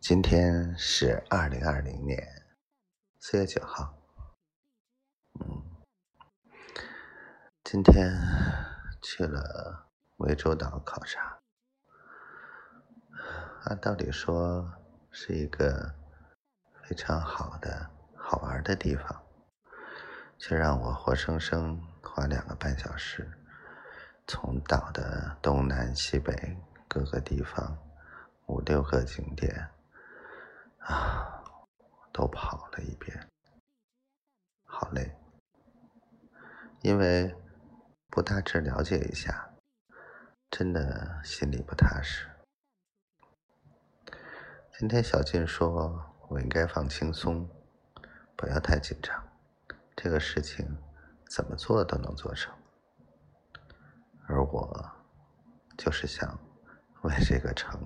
今天是二零二零年四月九号。嗯，今天去了涠洲岛考察。按道理说是一个非常好的好玩的地方，却让我活生生花两个半小时，从岛的东南西北各个地方五六个景点。啊，都跑了一遍，好累，因为不大致了解一下，真的心里不踏实。今天小静说我应该放轻松，不要太紧张，这个事情怎么做都能做成，而我就是想为这个成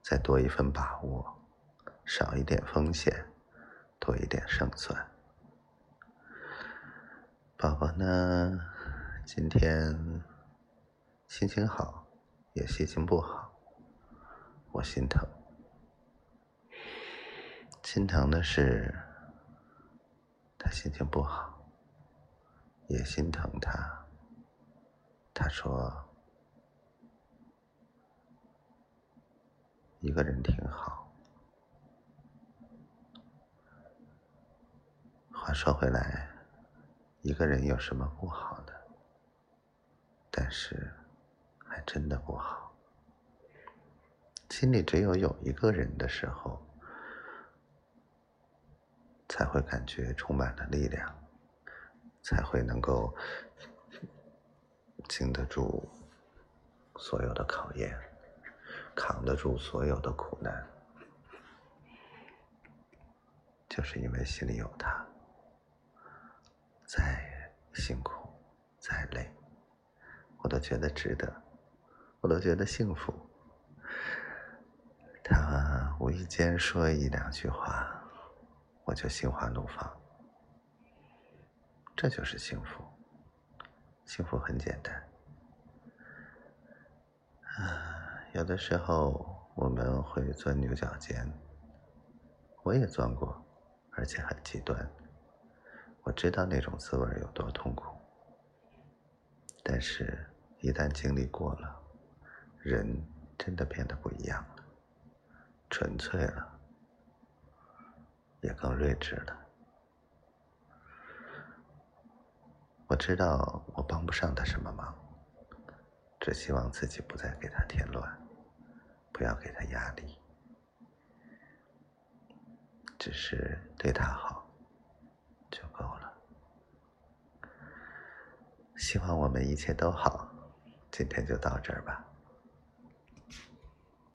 再多一份把握。少一点风险，多一点胜算。宝宝呢？今天心情好，也心情不好，我心疼。心疼的是他心情不好，也心疼他。他说一个人挺好。话说回来，一个人有什么不好的？但是，还真的不好。心里只有有一个人的时候，才会感觉充满了力量，才会能够经得住所有的考验，扛得住所有的苦难，就是因为心里有他。辛苦，再累，我都觉得值得，我都觉得幸福。他无意间说一两句话，我就心花怒放。这就是幸福，幸福很简单。啊，有的时候我们会钻牛角尖，我也钻过，而且很极端。我知道那种滋味有多痛苦，但是，一旦经历过了，人真的变得不一样了，纯粹了，也更睿智了。我知道我帮不上他什么忙，只希望自己不再给他添乱，不要给他压力，只是对他好就够。希望我们一切都好，今天就到这儿吧。